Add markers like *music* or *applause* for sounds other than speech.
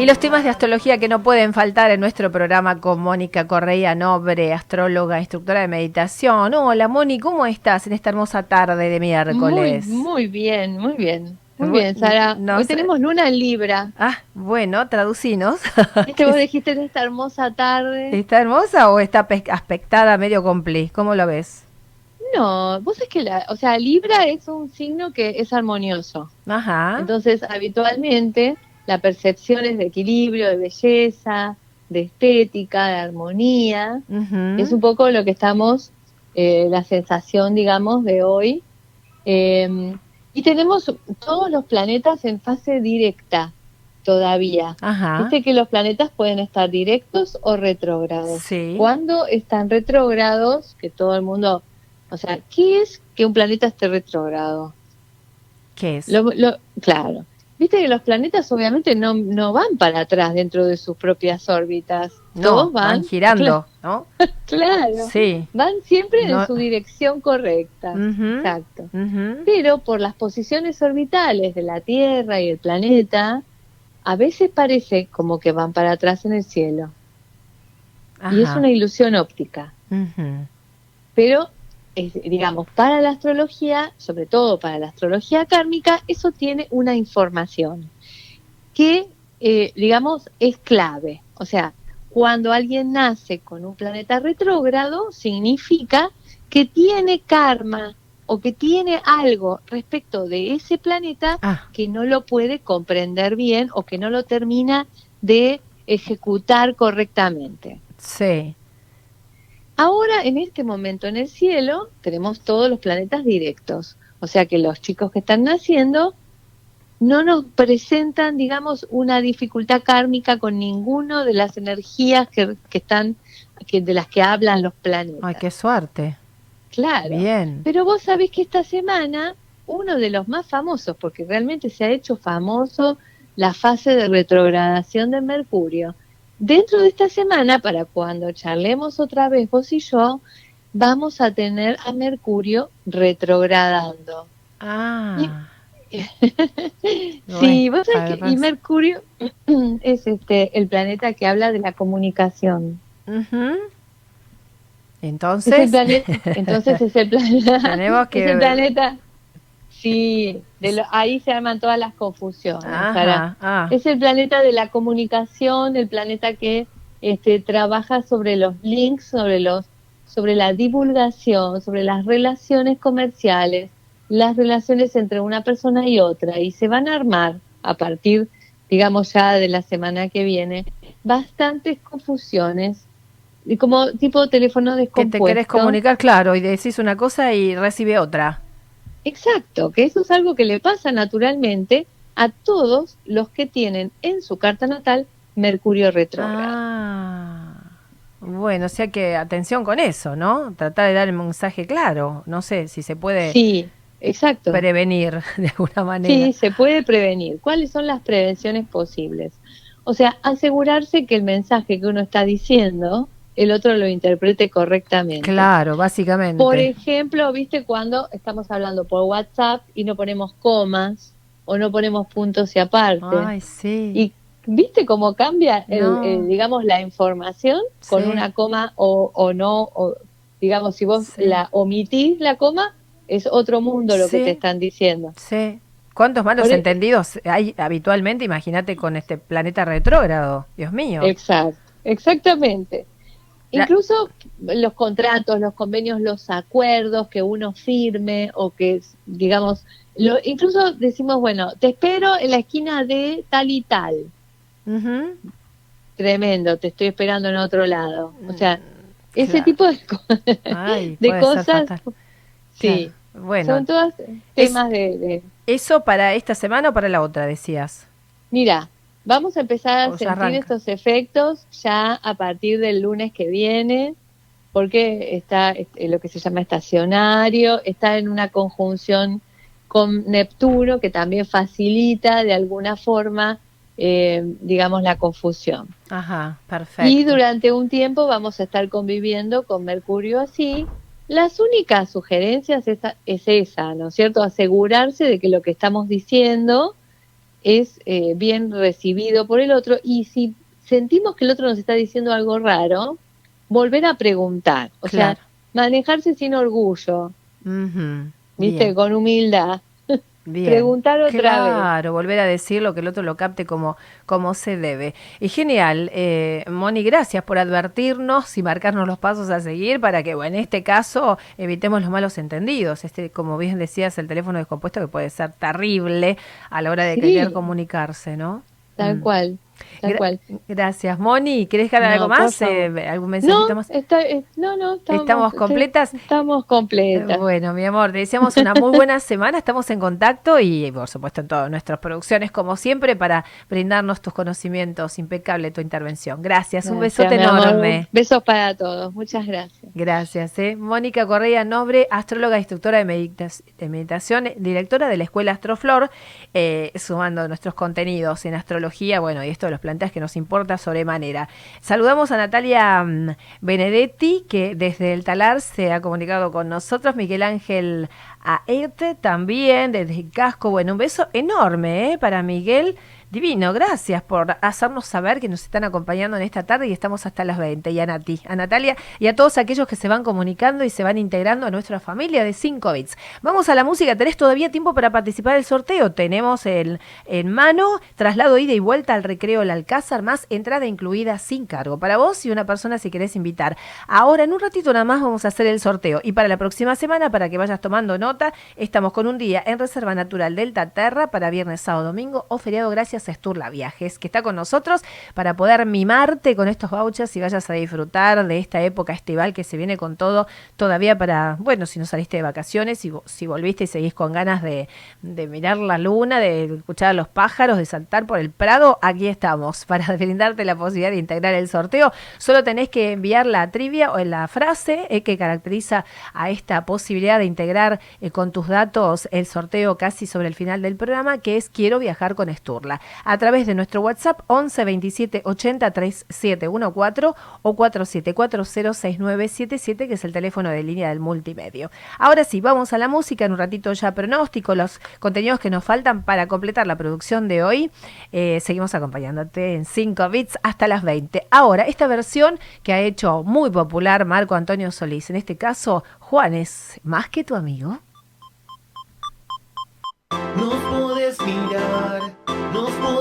Y los temas de astrología que no pueden faltar en nuestro programa con Mónica Correia Nobre, astróloga, instructora de meditación. Hola Moni, ¿cómo estás en esta hermosa tarde de miércoles? Muy, muy bien, muy bien. Muy bien, Sara. Hoy tenemos luna en Libra. Ah, bueno, traducinos. *laughs* ¿Viste vos *laughs* dijiste en esta hermosa tarde? ¿Está hermosa o está aspectada medio complí? ¿Cómo lo ves? No, vos es que la, o sea, Libra es un signo que es armonioso. Ajá. Entonces, habitualmente la percepción es de equilibrio, de belleza, de estética, de armonía. Es un poco lo que estamos, eh, la sensación, digamos, de hoy. Em, y tenemos todos los planetas en fase directa todavía. Ajá. Viste que los planetas pueden estar directos o retrógrados. Sí. Cuando están retrógrados, que todo el mundo, o sea, ¿qué es que un planeta esté retrógrado? ¿Qué es? claro. Viste que los planetas obviamente no, no van para atrás dentro de sus propias órbitas. No, van, girando, ¿no? *laughs* claro. Sí. Van siempre en su dirección correcta. Exacto. Pero por las posiciones orbitales de la Tierra y el planeta, a veces parece como que van para atrás en el cielo. Y es una ilusión óptica. Pero digamos, para la astrología, sobre todo para la astrología kármica, eso tiene una información que, eh, digamos, es clave. O sea, cuando alguien nace con un planeta retrógrado, significa que tiene karma o que tiene algo respecto de ese planeta ah. que no lo puede comprender bien o que no lo termina de ejecutar correctamente. Sí. Ahora, en este momento en el cielo, tenemos todos los planetas directos. O sea que los chicos que están naciendo no nos presentan, digamos, una dificultad kármica con ninguno de las energías que, están, que, de las que hablan los planetas. Ay, qué suerte. Claro. Bien. Pero vos sabés que esta semana, uno de los más famosos, porque realmente se ha hecho famoso la fase de retrogradación de Mercurio, Dentro de esta semana, para cuando charlemos otra vez vos y yo, vamos a tener a Mercurio retrogradando. Ah. *laughs* sí, vos sabés que, y Mercurio *clears throat* es este el planeta que habla de la comunicación. Entonces, entonces es el *laughs* planeta. Tenemos que es el planeta Sí, de ahí se arman todas las confusiones. Ah. Es el planeta de la comunicación, el planeta que este, trabaja sobre los links, sobre los, sobre la divulgación, sobre las relaciones comerciales, las relaciones entre una persona y otra, y se van a armar a partir, digamos ya de la semana que viene, bastantes confusiones y como tipo teléfono descompuesto. Que te querés comunicar, claro, y decís una cosa y recibe otra. Exacto, que eso es algo que le pasa naturalmente a todos los que tienen en su carta natal Mercurio retrógrado. Ah, bueno, o sea que atención con eso, ¿no? Tratar de dar el mensaje claro. No sé si se puede sí, exacto. prevenir *laughs* de alguna manera. Sí, se puede prevenir. ¿Cuáles son las prevenciones posibles? O sea, asegurarse que el mensaje que uno está diciendo el otro lo interprete correctamente. Claro, básicamente. Por ejemplo, viste cuando estamos hablando por WhatsApp y no ponemos comas o no ponemos puntos y aparte. Ay, sí. Y viste cómo cambia, el, digamos, la información con una coma o, o no, o, digamos, si vos la omitís la coma, es otro mundo lo que te están diciendo. Sí. ¿Cuántos malos e- entendidos hay habitualmente? Imagínate con este planeta retrógrado, Dios mío. Exacto, exactamente. Incluso los contratos, los convenios, los acuerdos que uno firme o que, digamos, lo, incluso decimos, bueno, te espero en la esquina de tal y tal. Tremendo, te estoy esperando en otro lado. O sea, mm, ese tipo de, *laughs* de cosas. Sí, bueno. Son todos temas de, ¿Eso para esta semana o para la otra, decías? Mira, Vamos a empezar a sentir estos efectos ya a partir del lunes que viene, porque está este, lo que se llama estacionario, está en una conjunción con Neptuno que también facilita de alguna forma, eh, digamos, la confusión. Ajá, perfecto. Y durante un tiempo vamos a estar conviviendo con Mercurio así. Las únicas sugerencias es, es esa, ¿no es cierto? Asegurarse de que lo que estamos diciendo es eh, bien recibido por el otro y si sentimos que el otro nos está diciendo algo raro, volver a preguntar, o sea, manejarse sin orgullo, ¿viste? Con humildad. Preguntar otra claro, vez. Claro, volver a decir lo que el otro lo capte como, como se debe. Y genial, eh, Moni, gracias por advertirnos y marcarnos los pasos a seguir para que, bueno, en este caso evitemos los malos entendidos. Este, como bien decías, el teléfono descompuesto que puede ser terrible a la hora de querer comunicarse, ¿no? Tal mm. cual. Gracias, Moni. ¿Querés dejar algo más? Eh, ¿Algún mensajito no, más? Eh, no, no, estamos, completas. Estamos completas. Bueno, mi amor, te deseamos una muy buena *laughs* semana. Estamos en contacto y, por supuesto, en todas nuestras producciones, como siempre, para brindarnos tus conocimientos. Impecable tu intervención. Gracias, un besote enorme. Besos para todos. Muchas gracias. Gracias. Eh. Mónica Correa Nobre, astróloga, instructora de, meditación, directora de la Escuela Astroflor, sumando nuestros contenidos en astrología. Bueno, y esto los planteas que nos importa sobremanera. Saludamos a Natalia mm, Benedetti, que desde el Talar se ha comunicado con nosotros, Miguel Ángel Aete también, desde Casco. Bueno, un beso enorme ¿eh? para Miguel. Divino, gracias por hacernos saber que nos están acompañando en esta tarde y estamos hasta las 20. Y a Nati, a Natalia y a todos aquellos que se van comunicando y se van integrando a nuestra familia de 5 bits. Vamos a la música, tenés todavía tiempo para participar del sorteo. Tenemos el, en mano traslado ida y vuelta al recreo El Alcázar, más entrada incluida sin cargo. Para vos y una persona si querés invitar. Ahora, en un ratito nada más vamos a hacer el sorteo. Y para la próxima semana, para que vayas tomando nota, estamos con un día en Reserva Natural Delta Terra para viernes, sábado, domingo o feriado gracias Esturla Viajes, que está con nosotros para poder mimarte con estos vouchers y vayas a disfrutar de esta época estival que se viene con todo todavía para, bueno, si no saliste de vacaciones, y si volviste y seguís con ganas de, de mirar la luna, de escuchar a los pájaros, de saltar por el prado, aquí estamos *laughs* para brindarte la posibilidad de integrar el sorteo. Solo tenés que enviar la trivia o la frase eh, que caracteriza a esta posibilidad de integrar eh, con tus datos el sorteo casi sobre el final del programa, que es Quiero viajar con Esturla a través de nuestro WhatsApp 11 27 80 3714 o 47406977, que es el teléfono de línea del multimedio. Ahora sí, vamos a la música, en un ratito ya pronóstico, los contenidos que nos faltan para completar la producción de hoy. Eh, seguimos acompañándote en 5 bits hasta las 20. Ahora, esta versión que ha hecho muy popular Marco Antonio Solís, en este caso, Juanes, más que tu amigo. Nos